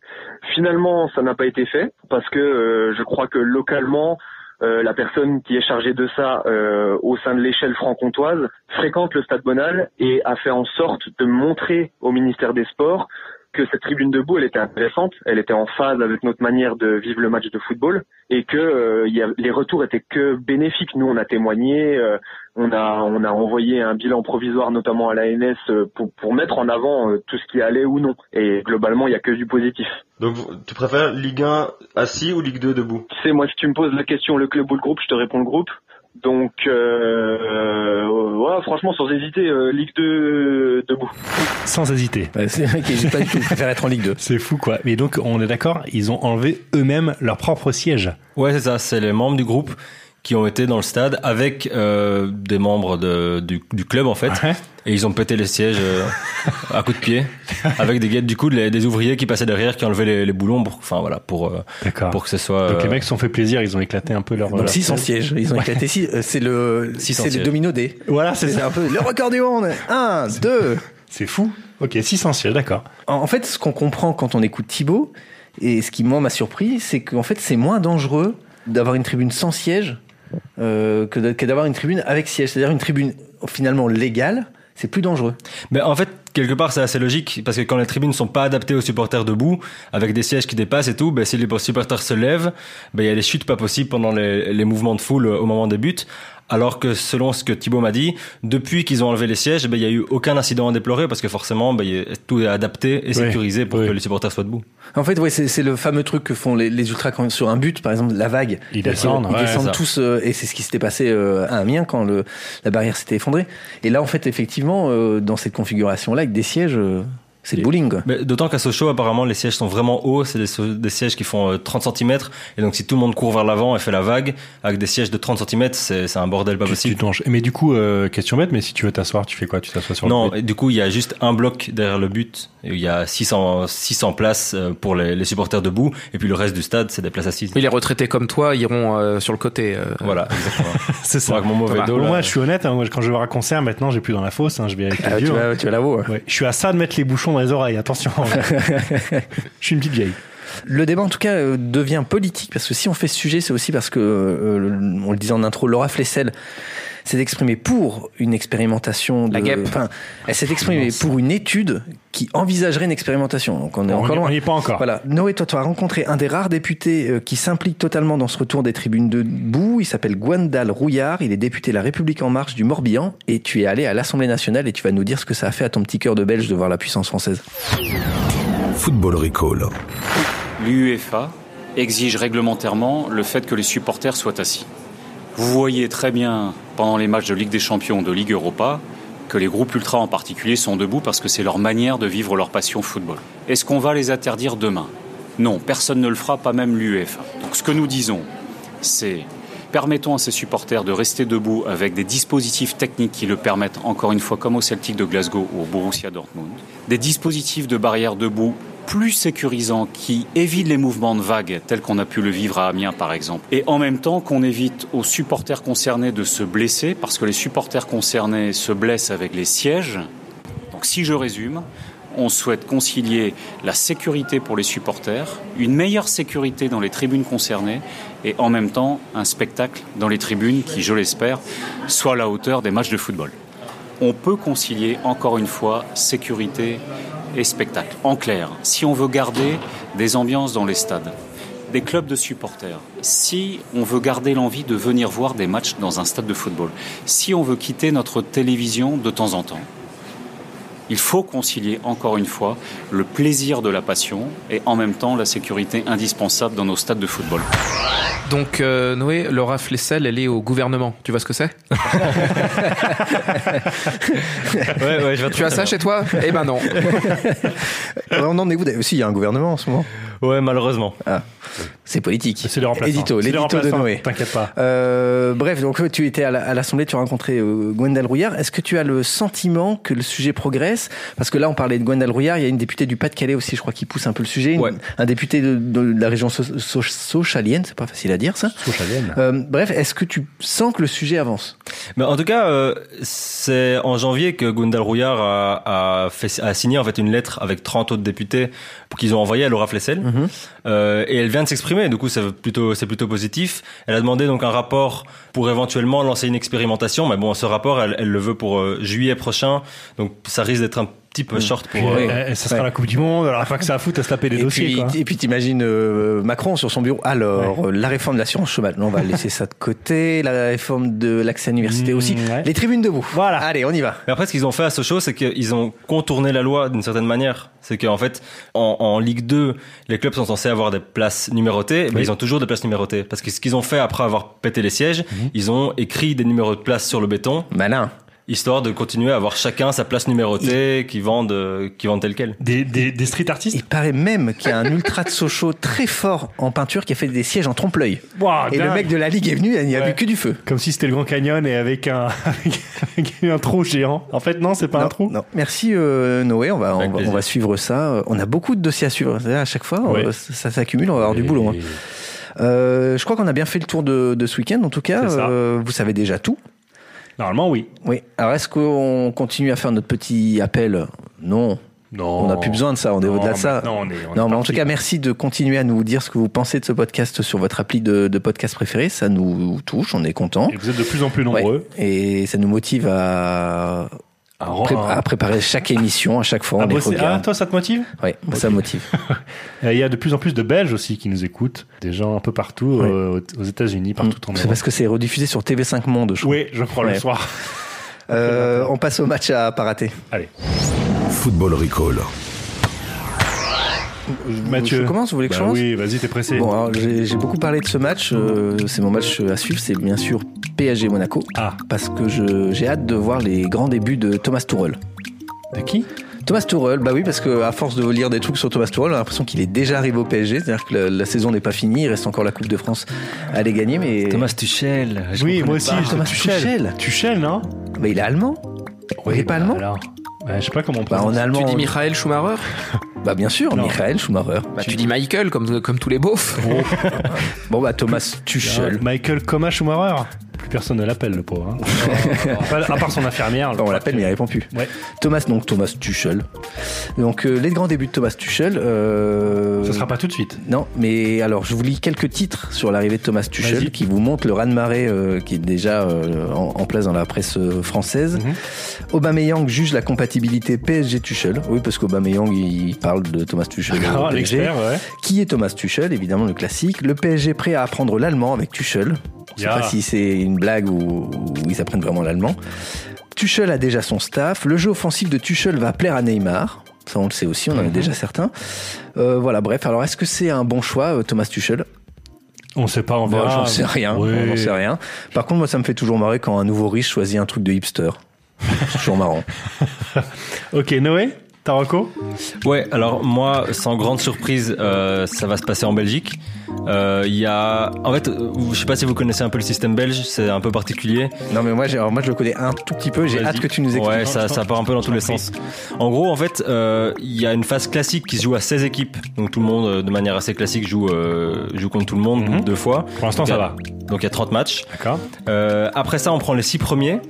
Finalement, ça n'a pas été fait parce que euh, je crois que localement, euh, la personne qui est chargée de ça euh, au sein de l'échelle franc-comtoise fréquente le Stade Bonal et a fait en sorte de montrer au ministère des Sports que cette tribune debout, elle était intéressante, elle était en phase avec notre manière de vivre le match de football et que euh, y a- les retours étaient que bénéfiques. Nous, on a témoigné, euh, on a on a envoyé un bilan provisoire notamment à l'ANS euh, pour pour mettre en avant euh, tout ce qui allait ou non. Et globalement, il y a que du positif. Donc tu préfères Ligue 1 assis ou Ligue 2 debout? Tu sais, moi, si tu me poses la question le club ou le groupe, je te réponds le groupe. Donc, euh, ouais, franchement, sans hésiter, euh, Ligue 2 debout. Sans hésiter. c'est vrai qu'il n'hésite pas du tout, (laughs) préfère être en Ligue 2. C'est fou quoi. Mais donc on est d'accord, ils ont enlevé eux-mêmes leur propre siège. Ouais, c'est ça. C'est les membres du groupe qui ont été dans le stade avec euh, des membres de, du, du club en fait. Et ils ont pété les sièges euh, à coups de pied (laughs) avec des guettes du coup les- des ouvriers qui passaient derrière qui enlevaient les, les boulons pour enfin voilà pour euh, pour que ce soit Donc les euh, mecs se sont fait plaisir, ils ont éclaté un peu leur. Donc leur 600 siège. sièges, ils ont Ouais. éclaté six- euh, C'est le, (laughs) 600 c'est le domino D. Voilà, c'est ça. un peu le record du monde. Un, (laughs) deux. C'est fou. Ok, 600 sièges, d'accord. En en fait, ce qu'on comprend quand on écoute Thibaut, et ce qui moi m'a surpris, c'est qu'en fait c'est moins dangereux d'avoir une tribune sans siège euh, que d'avoir une tribune avec siège. C'est-à-dire une tribune finalement légale, c'est plus dangereux. Mais en fait, quelque part, c'est assez logique parce que quand les tribunes sont pas adaptées aux supporters debout, avec des sièges qui dépassent et tout, ben, si les supporters se lèvent, ben, il y a des chutes pas possibles pendant les, mouvements de foule au moment des buts. Alors que selon ce que Thibaut m'a dit, depuis qu'ils ont enlevé les sièges, ben, il y a eu aucun incident à déplorer parce que forcément, ben, a- tout est adapté et Oui, sécurisé pour que les supporters soient debout. En fait, ouais, c'est le fameux truc que font les, les ultras quand sur un but, par exemple la vague. Ils descendent, Ils ouais, descendent tous, euh, et c'est ce qui s'était passé euh, à Amiens quand le, la barrière s'était effondrée. Et là, en fait, effectivement, euh, dans cette configuration-là, avec des sièges, euh, C'est le bowling. quoi. Mais D'autant qu'à Sochaux, apparemment, les sièges sont vraiment hauts. C'est des, sièges qui font euh, 30 cm. Et donc, si tout le monde court vers l'avant et fait la vague, avec des sièges de 30 cm, c'est un bordel pas Tu, possible. tu. Mais du coup, euh, question bête, mais si tu veux t'asseoir, tu fais quoi? Tu t'assois sur Non, le et du coup, il y a juste un bloc derrière le but. Et Il y a 600, 600 places euh, pour les, les supporters debout. Et puis le reste du stade, c'est des places assises. Oui, les retraités comme toi iront euh, sur le côté. euh, Voilà, exactement. (laughs) C'est ça. Avec mon mauvais dos, là. moi, je suis honnête, hein, moi, quand je vais voir un concert, maintenant, j'ai plus dans la fosse, hein, je vais avec les Ah, vieux. tu, hein. vas, tu vas voir. Ouais. Je suis à ça de mettre les bouchons dans les oreilles, attention. (laughs) je suis une petite vieille. Le débat, en tout cas, euh, devient politique parce que si on fait ce sujet, c'est aussi parce que, euh, on le disait en intro, Laura Flessel s'est exprimée pour une expérimentation. De, La guêpe. Enfin, elle s'est exprimée pour une étude qui envisagerait une expérimentation. Donc on est On encore y- loin. on n'y est pas encore. Voilà. Noé, toi, tu as rencontré un des rares députés euh, qui s'implique totalement dans ce retour des tribunes debout. Il s'appelle Gwendal Rouillard. Il est député de La République En Marche du Morbihan. Et tu es allé à l'Assemblée nationale et tu vas nous dire ce que ça a fait à ton petit cœur de Belge de voir la puissance française. Football Recall. L'UEFA exige réglementairement le fait que les supporters soient assis. Vous voyez très bien pendant les matchs de Ligue des Champions, de Ligue Europa, que les groupes ultras en particulier sont debout parce que c'est leur manière de vivre leur passion football. Est-ce qu'on va les interdire demain? Non, personne ne le fera, pas même l'UEFA. Donc ce que nous disons, c'est permettons à ces supporters de rester debout avec des dispositifs techniques qui le permettent, encore une fois, comme au Celtic de Glasgow ou au Borussia Dortmund, des dispositifs de barrière debout plus sécurisants qui évitent les mouvements de vagues tels qu'on a pu le vivre à Amiens par exemple. Et en même temps qu'on évite aux supporters concernés de se blesser parce que les supporters concernés se blessent avec les sièges. Donc si je résume, on souhaite concilier la sécurité pour les supporters, une meilleure sécurité dans les tribunes concernées et en même temps un spectacle dans les tribunes qui, je l'espère, soit à la hauteur des matchs de football. On peut concilier encore une fois sécurité et spectacle. En clair, si on veut garder des ambiances dans les stades, des clubs de supporters, si on veut garder l'envie de venir voir des matchs dans un stade de football, si on veut quitter notre télévision de temps en temps, il faut concilier encore une fois le plaisir de la passion et en même temps la sécurité indispensable dans nos stades de football. Donc, euh, Noé, Laura Flessel, elle est au gouvernement. Tu vois ce que c'est (laughs) Ouais, ouais, je vais Tu as ça chez toi? Eh ben non. (laughs) on en est où d'ailleurs? Aussi, il y a un gouvernement en ce moment. Ouais, malheureusement. Ah, c'est politique. C'est les remplaçants. Édito, C'est les l'édito de Noé. T'inquiète pas. Euh, bref, donc tu étais à la- à l'Assemblée, tu as rencontré euh, Gwendal Rouillard. Est-ce que tu as le sentiment que le sujet progresse? Parce que là, on parlait de Gwendal Rouillard, il y a une députée du Pas-de-Calais aussi, je crois, qui pousse un peu le sujet. Une- Ouais. Un député de, de la région so so- sochalienne, c'est pas facile à dire ça. Sochalienne. Euh, bref, est-ce que tu sens que le sujet avance? Mais en tout cas, euh, c'est en janvier que Gundal Rouillard a, a, fait, a signé en fait une lettre avec 30 autres députés pour qu'ils ont envoyé à Laura Flessel. Euh, et elle vient de s'exprimer, du coup c'est plutôt c'est plutôt positif. Elle a demandé donc un rapport pour éventuellement lancer une expérimentation, mais bon ce rapport elle, le veut pour euh, juillet prochain, donc ça risque d'être un peu short pour. Puis, euh, euh, ça sera la Coupe du Monde, alors pas que ça foutre à se taper des et dossiers. puis, quoi. et puis t'imagines euh, Macron sur son bureau. Alors, euh, la réforme de l'assurance chômage, non, on va (laughs) laisser ça de côté. La réforme de l'accès à l'université Mmh, aussi. ouais. Les tribunes debout. Voilà. Allez, on y va. Mais après, ce qu'ils ont fait à Sochaux, c'est qu'ils ont contourné la loi d'une certaine manière. C'est qu'en fait, en, en Ligue 2, les clubs sont censés avoir des places numérotées, mais Oui. ils ont toujours des places numérotées. Parce que ce qu'ils ont fait après avoir pété les sièges, ils ont écrit des numéros de places sur le béton, Malin. Histoire de continuer à avoir chacun sa place numérotée, qui vendent, euh, qui vendent tel quel. Des, des, des street artistes Il paraît même qu'il y a un ultra de Sochaux très fort en peinture qui a fait des sièges en trompe-l'œil. Et le mec de la Ligue est venu, il n'y a Ouais. vu que du feu. Comme si c'était le Grand Canyon et avec un, (laughs) avec un trou géant. En fait, non, c'est pas un trou. non. Merci euh, Noé, on va, on, va, on va suivre ça. Euh, On a beaucoup de dossiers à suivre. À chaque fois, Ouais. euh, ça, s'accumule, on va avoir du boulot. hein. Euh, je crois qu'on a bien fait le tour de, de ce week-end. En tout cas. Euh, vous savez déjà tout. Normalement, oui. Oui. Alors, est-ce qu'on continue à faire notre petit appel? Non. Non. On n'a plus besoin de ça, on est Non, au-delà de ça. maintenant, on est- on est non, mais en tout cas, merci de continuer à nous dire ce que vous pensez de ce podcast sur votre appli de, de podcast préféré. Ça nous touche, on est content. Et vous êtes de plus en plus nombreux. Et ça nous motive à, À, pré- à préparer chaque émission, à chaque fois. à on les bosser. Ah, regarde. toi, ça te motive Oui, ça motive. (laughs) Il y a de plus en plus de Belges aussi qui nous écoutent. Des gens un peu partout, euh, aux États-Unis, partout en C'est Europe. parce que c'est rediffusé sur TV5 Monde, je crois. Oui, je crois, le soir. Euh, on passe au match à pas rater. Allez. Football Recall. Mathieu. Je commence, vous voulez que je Bah commence Oui, vas-y, t'es pressé. Bon, alors, j'ai j'ai beaucoup parlé de ce match. euh, c'est mon match à suivre. C'est bien sûr PSG Monaco. Ah. Parce que je- j'ai hâte de voir les grands débuts de Thomas Tuchel. De qui? Thomas Tuchel, bah oui, parce que à force de lire des trucs sur Thomas Tuchel, on a l'impression qu'il est déjà arrivé au PSG, c'est-à-dire que la, la saison n'est pas finie, il reste encore la Coupe de France à les gagner, mais Thomas Tuchel. je Oui, moi aussi, Thomas Tuchel. Tuchel. Tuchel, non? Bah, il est allemand. il est pas allemand Alors, bah, je sais pas comment on Bah, en allemand. Tu dis Michael Schumacher? (laughs) Bah bien sûr, Non. Michael Schumacher. bah, Tu dis Michael, comme, comme tous les beaufs. (laughs) Bon bah Thomas Tuchel. Michael Coma Schumacher Plus personne ne l'appelle, le pauvre. hein. (laughs) à part son infirmière. Enfin, on l'appelle mais il répond plus. Ouais. Thomas donc Thomas Tuchel. Donc euh, les grands débuts de Thomas Tuchel. Euh... Ce sera pas tout de suite. Non, mais alors je vous lis quelques titres sur l'arrivée de Thomas. Tuchel qui vous montrent le raz-de-marée euh, qui est déjà euh, en, en place dans la presse française. Mhm. Aubameyang juge la compatibilité PSG Tuchel. Oui, parce qu'Aubameyang il parle de Thomas Tuchel. Ah, l'expert, ouais. Qui est Thomas Tuchel? Évidemment le classique. Le PSG prêt à apprendre l'allemand avec Tuchel. Je sais Ya. pas si c'est une blague ou, ou ils apprennent vraiment l'allemand. Tuchel a déjà son staff. Le jeu offensif de Tuchel va plaire à Neymar. Ça, on le sait aussi, on en Mhm. est déjà certains. Euh, voilà, bref. Alors, est-ce que c'est un bon choix, euh, Thomas Tuchel? On sait pas, on verra. J'en sais rien. Oui. J'en sais rien. Par contre, moi, ça me fait toujours marrer quand un nouveau riche choisit un truc de hipster. C'est toujours marrant. (laughs) Ok, Noé Taroko? Ouais, alors moi, sans grande surprise, euh, ça va se passer en Belgique. Euh, Il y a, en fait, euh, je sais pas si vous connaissez un peu le système belge, c'est un peu particulier. Non, mais moi, alors, moi, je le connais un tout petit peu. J'ai hâte que tu nous expliques. Ouais, ça, ça part un peu dans tous les sens. En gros, en fait, euh, il y a une phase classique qui se joue à 16 équipes. Donc tout le monde, de manière assez classique, joue, euh, joue contre tout le monde Mhm. deux fois. Pour l'instant, ça va. Donc il y a 30 matchs. D'accord. Euh, après ça, on prend les six premiers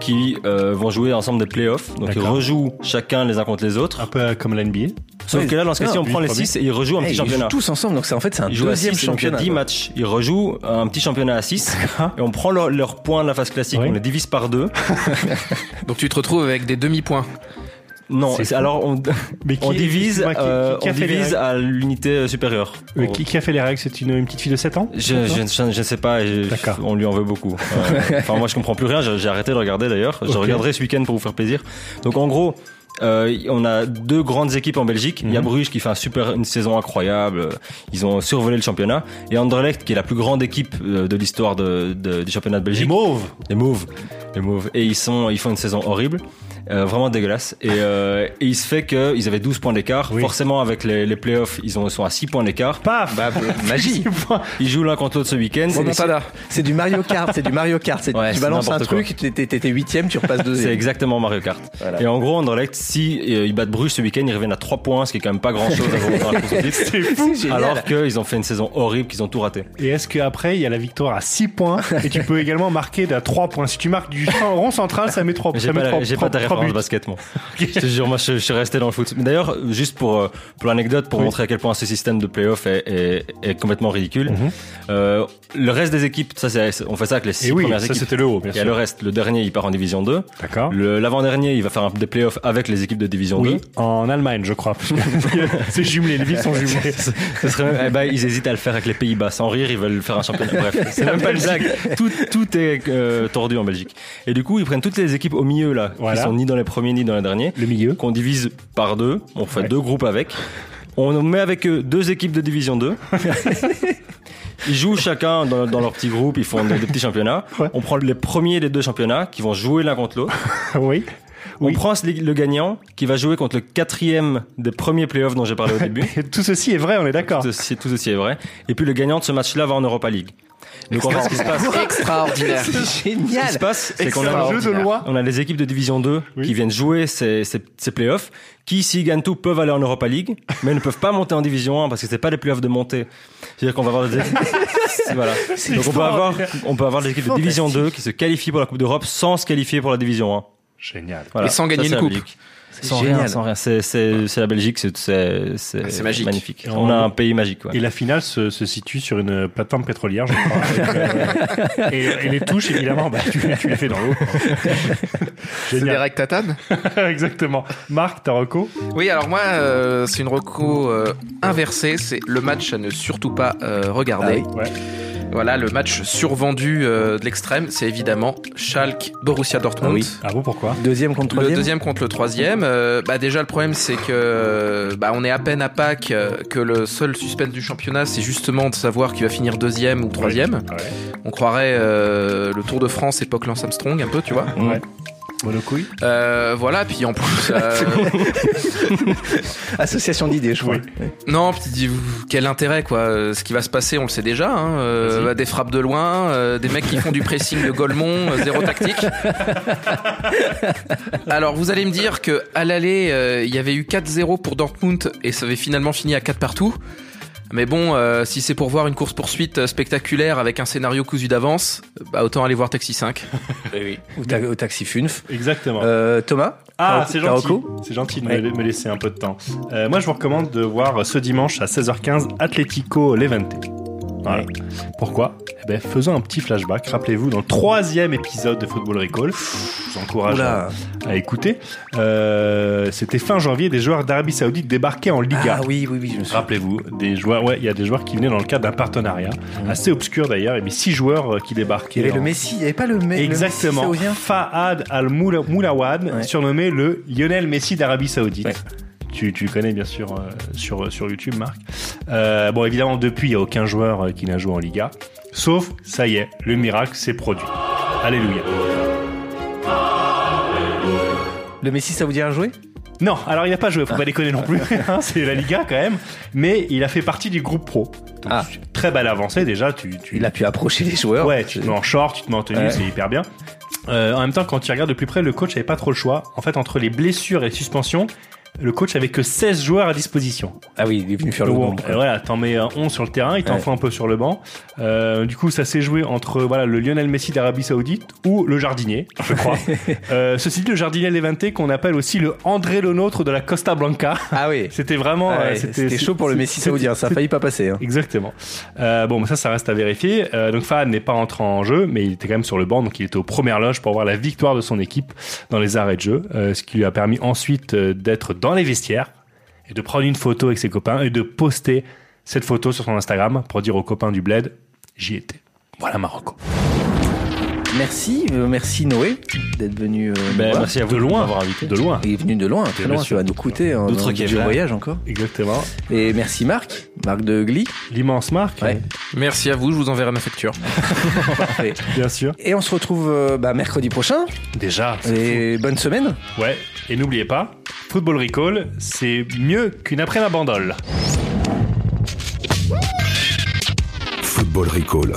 qui euh, vont jouer ensemble des playoffs. Donc ils rejouent chacun les uns contre les autres. Un peu comme la NBA. Sauf Ouais, que là, dans ce cas-ci, on prend les premier. 6 et ils rejouent un petit ils jouent championnat. tous ensemble, donc c'est en fait c'est un Ils deuxième 6, donc il y a championnat. 10 quoi. matchs. Ils rejouent un petit championnat à 6 et on prend leur- leurs points de la phase classique, Oui. on les divise par deux. (laughs) Donc tu te retrouves avec des demi-points. Non, alors on, Mais on divise, qui- euh, on divise à l'unité euh, supérieure. Euh, qui, qui a fait les règles? C'est une, une petite fille de 7 ans Je, je sais pas, je- on lui en veut beaucoup. Euh, (laughs) Enfin, moi je comprends plus rien, j'ai arrêté de regarder d'ailleurs. Je regarderai ce week-end pour vous faire plaisir. Donc en gros, euh, on a deux grandes équipes en Belgique. Il y a Mhm. Bruges qui fait un super, une saison incroyable. Ils ont survolé le championnat. Et Anderlecht qui est la plus grande équipe euh, de l'histoire de, de- du championnat de Les Belgique. mauves Les Mauves. Les Mauves. Et ils sont, ils font une saison horrible. Euh, vraiment dégueulasse. Et, euh, et il se fait qu'ils avaient 12 points d'écart. Oui. Forcément, avec les, les playoffs, ils, ont, sont à 6 points d'écart. Paf Bah, (laughs) magie. Ils jouent l'un contre l'autre ce week-end. Remontada. C'est du Mario Kart, c'est du Mario Kart. C'est- Ouais, tu c'est balances un truc, t'es huitième, tu repasses C'est deuxième. exactement Mario Kart. Voilà. Et en gros, Anderlecht, si euh, ils battent Bruges ce week-end, ils reviennent à 3 points, ce qui est quand même pas grand chose à la course au titre. (laughs) C'est fou C'est. Alors qu'ils ont fait une saison horrible, qu'ils ont tout raté. Et est-ce qu'après, il y a la victoire à 6 points et tu peux également marquer à 3 points? Si tu marques du rond central, ça met 3 J'ai ça met pas, trois- j'ai pas ta buts. basket, moi. (laughs) Je te jure, moi, je, je suis resté dans le foot. Mais d'ailleurs, juste pour, euh, pour l'anecdote, pour Oui. montrer à quel point ce système de playoff est, est, est complètement ridicule, Mhm. euh, le reste des équipes, ça, c'est, on fait ça avec les 6 Et oui, premières ça équipes. c'était le haut, bien Il y a sûr. le reste. Le dernier, il part en division 2. D'accord. Le, l'avant-dernier, il va faire un, des playoffs avec les équipes de division Oui, 2. en Allemagne, je crois. (laughs) c'est jumelé, les villes sont jumelées. (laughs) Ce serait même- eh ben, ils hésitent à le faire avec les Pays-Bas. Sans rire, ils veulent faire un championnat. Bref, (laughs) c'est même pas une blague. Tout, tout est euh, tordu en Belgique. Et du coup, ils prennent toutes les équipes au milieu là, Voilà. qui sont ni dans les premiers ni dans les derniers, Le milieu. qu'on divise par deux. On fait Ouais. deux groupes avec. On met avec eux deux équipes de division 2. Ils jouent chacun dans, dans leur petit groupe, ils font des, des petits championnats. (laughs) Ouais. On prend les premiers des deux championnats qui vont jouer l'un contre l'autre. (laughs) oui. On Oui. prend le gagnant qui va jouer contre le quatrième des premiers playoffs dont j'ai parlé au (laughs) début. Tout ceci est vrai, on est d'accord. Tout ceci est vrai. Et puis le gagnant de ce match-là va en Europa League. Donc en fait, ce qui se passe, Extraordinaire. (laughs) C'est ce qui génial. se passe, c'est qu'on a, un jeu de loi. on a les équipes de Division 2 Oui. qui viennent jouer ces, ces, ces playoffs, qui s'ils gagnent tout peuvent aller en Europa League, mais ne peuvent pas monter en Division 1 parce que c'est pas les playoffs de montée. C'est-à-dire qu'on va avoir des équipes. (laughs) voilà. Donc on peut avoir, on peut avoir des équipes de Division 2 qui se qualifient pour la Coupe d'Europe sans se qualifier pour la Division 1. Génial. Voilà. Et sans Ça, gagner c'est une la coupe. C'est Sans génial. rien, sans rien. C'est, c'est, c'est la Belgique, c'est, c'est, c'est, Ah, c'est magique. magnifique. Et On a un pays magique, ouais. Et la finale se, se situe sur une plateforme pétrolière, je crois. (laughs) avec, euh, et, et les touches, évidemment, bah, tu, tu les fais dans l'eau. (laughs) C'est Génial. Derek Tatane (laughs) Exactement. Marc, ta reco Oui, alors moi, euh, c'est une reco euh, inversée. C'est le match à ne surtout pas euh, regarder. Ah Ouais. Voilà, le match survendu euh, de l'extrême, c'est évidemment Schalke Borussia Dortmund. Ah oui. Ah bon, pourquoi? Deuxième contre Le troisième? deuxième contre le troisième. euh, bah déjà le problème c'est que bah, on est à peine à Pâques euh, que le seul suspense du championnat c'est justement de savoir qui va finir deuxième ou troisième. Ouais. On croirait euh, le Tour de France époque Lance Armstrong un peu tu vois? Ouais. Monocouille Euh, voilà, puis en plus. (laughs) euh, (laughs) Association d'idées, je crois. Non, puis dis- quel intérêt quoi Euh, Ce qui va se passer, on le sait déjà. Hein. Euh, bah, des frappes de loin, euh, des mecs qui font du pressing de Golemont, euh, zéro tactique. (laughs) Alors vous allez me dire que à l'aller, euh, il y avait eu 4-0 pour Dortmund et ça avait finalement fini à 4 partout. Mais bon, euh, si c'est pour voir une course poursuite spectaculaire avec un scénario cousu d'avance, bah autant aller voir Taxi 5. (laughs) Ou, ta- au taxi Funf. Exactement. Euh, Thomas? Ah, c'est gentil. C'est gentil de Ouais. me, me laisser un peu de temps. Euh, moi, je vous recommande de voir ce dimanche à 16h15 Atlético Levante. Voilà. Pourquoi? Eh ben, faisons un petit flashback. Rappelez-vous, dans le troisième épisode de Football Recall, je vous encourage à, à écouter. euh, C'était fin janvier, des joueurs d'Arabie Saoudite débarquaient en Liga. Ah oui, oui, oui, suis. Rappelez-vous, des joueurs, ouais, il y a des joueurs qui venaient dans le cadre d'un partenariat assez obscur d'ailleurs. Il y avait six joueurs euh, qui débarquaient. Il y avait en- le Messi, il n'y avait pas le, me- Exactement. le Messi saoudien Fahad Al-Moulawad, surnommé le Lionel Messi d'Arabie Saoudite. Tu, tu connais bien sûr euh, sur, sur YouTube, Marc. Euh, bon, évidemment, depuis, il n'y a aucun joueur euh, qui n'a joué en Liga. Sauf, ça y est, le miracle s'est produit. Alléluia. Le Messi saoudien a joué Non, alors il n'a pas joué, faut pas déconner non plus. (laughs) hein, c'est la Liga quand même. Mais il a fait partie du groupe pro. Donc, Très belle avancée déjà. Tu, tu... Il a pu approcher les joueurs. Ouais, tu te mets en short, tu te mets en tenue, Ouais. c'est hyper bien. Euh, en même temps, quand tu regardes de plus près, le coach avait pas trop le choix. En fait, entre les blessures et les suspensions, le coach avait que 16 joueurs à disposition. Ah oui, il est venu faire le euh, Voilà, t'en mets un 11 sur le terrain, il t'en Ouais. faut un peu sur le banc. Euh, du coup, ça s'est joué entre voilà le Lionel Messi d'Arabie Saoudite ou le jardinier, je crois. (laughs) euh, ceci dit, le jardinier Levante qu'on appelle aussi le André Lenôtre de la Costa Blanca. Ah oui. (laughs) C'était vraiment. Ah euh, ouais, c'était chaud pour le Messi saoudien, ça a failli pas passer. hein. Exactement. Euh, bon, mais ça, ça reste à vérifier. Euh, donc Fahad n'est pas entré en jeu, mais il était quand même sur le banc, donc il était aux premières loges pour voir la victoire de son équipe dans les arrêts de jeu, euh, ce qui lui a permis ensuite d'être dans les vestiaires et de prendre une photo avec ses copains et de poster cette photo sur son Instagram pour dire aux copains du bled, j'y étais. Voilà Marocco. Merci, euh, merci Noé d'être venu. euh, Ben, voir. merci à vous De loin. de m'avoir invité. De loin. Il est venu de loin, très Bien loin. sûr. Ça va nous coûter un D'autres Kevlar. voyage encore. Exactement. Et merci Marc, Marc de Glee. L'immense Marc. Ouais. Merci à vous, je vous enverrai ma facture. (laughs) Parfait. Bien sûr. Et on se retrouve euh, bah, mercredi prochain. Déjà. c'est Et bonne semaine. Ouais. Et n'oubliez pas, Football Recall, c'est mieux qu'une après la bandole. Football Recall.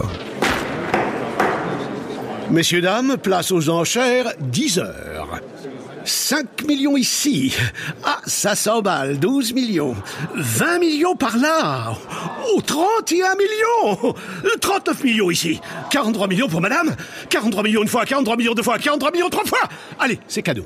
Messieurs, dames, place aux enchères, 10 heures. 5 millions ici. Ah, ça s'emballe, 12 millions. 20 millions par là. Oh, 31 millions. 39 millions ici. 43 millions pour madame. 43 millions une fois, 43 millions deux fois, 43 millions trois fois. Allez, c'est cadeau.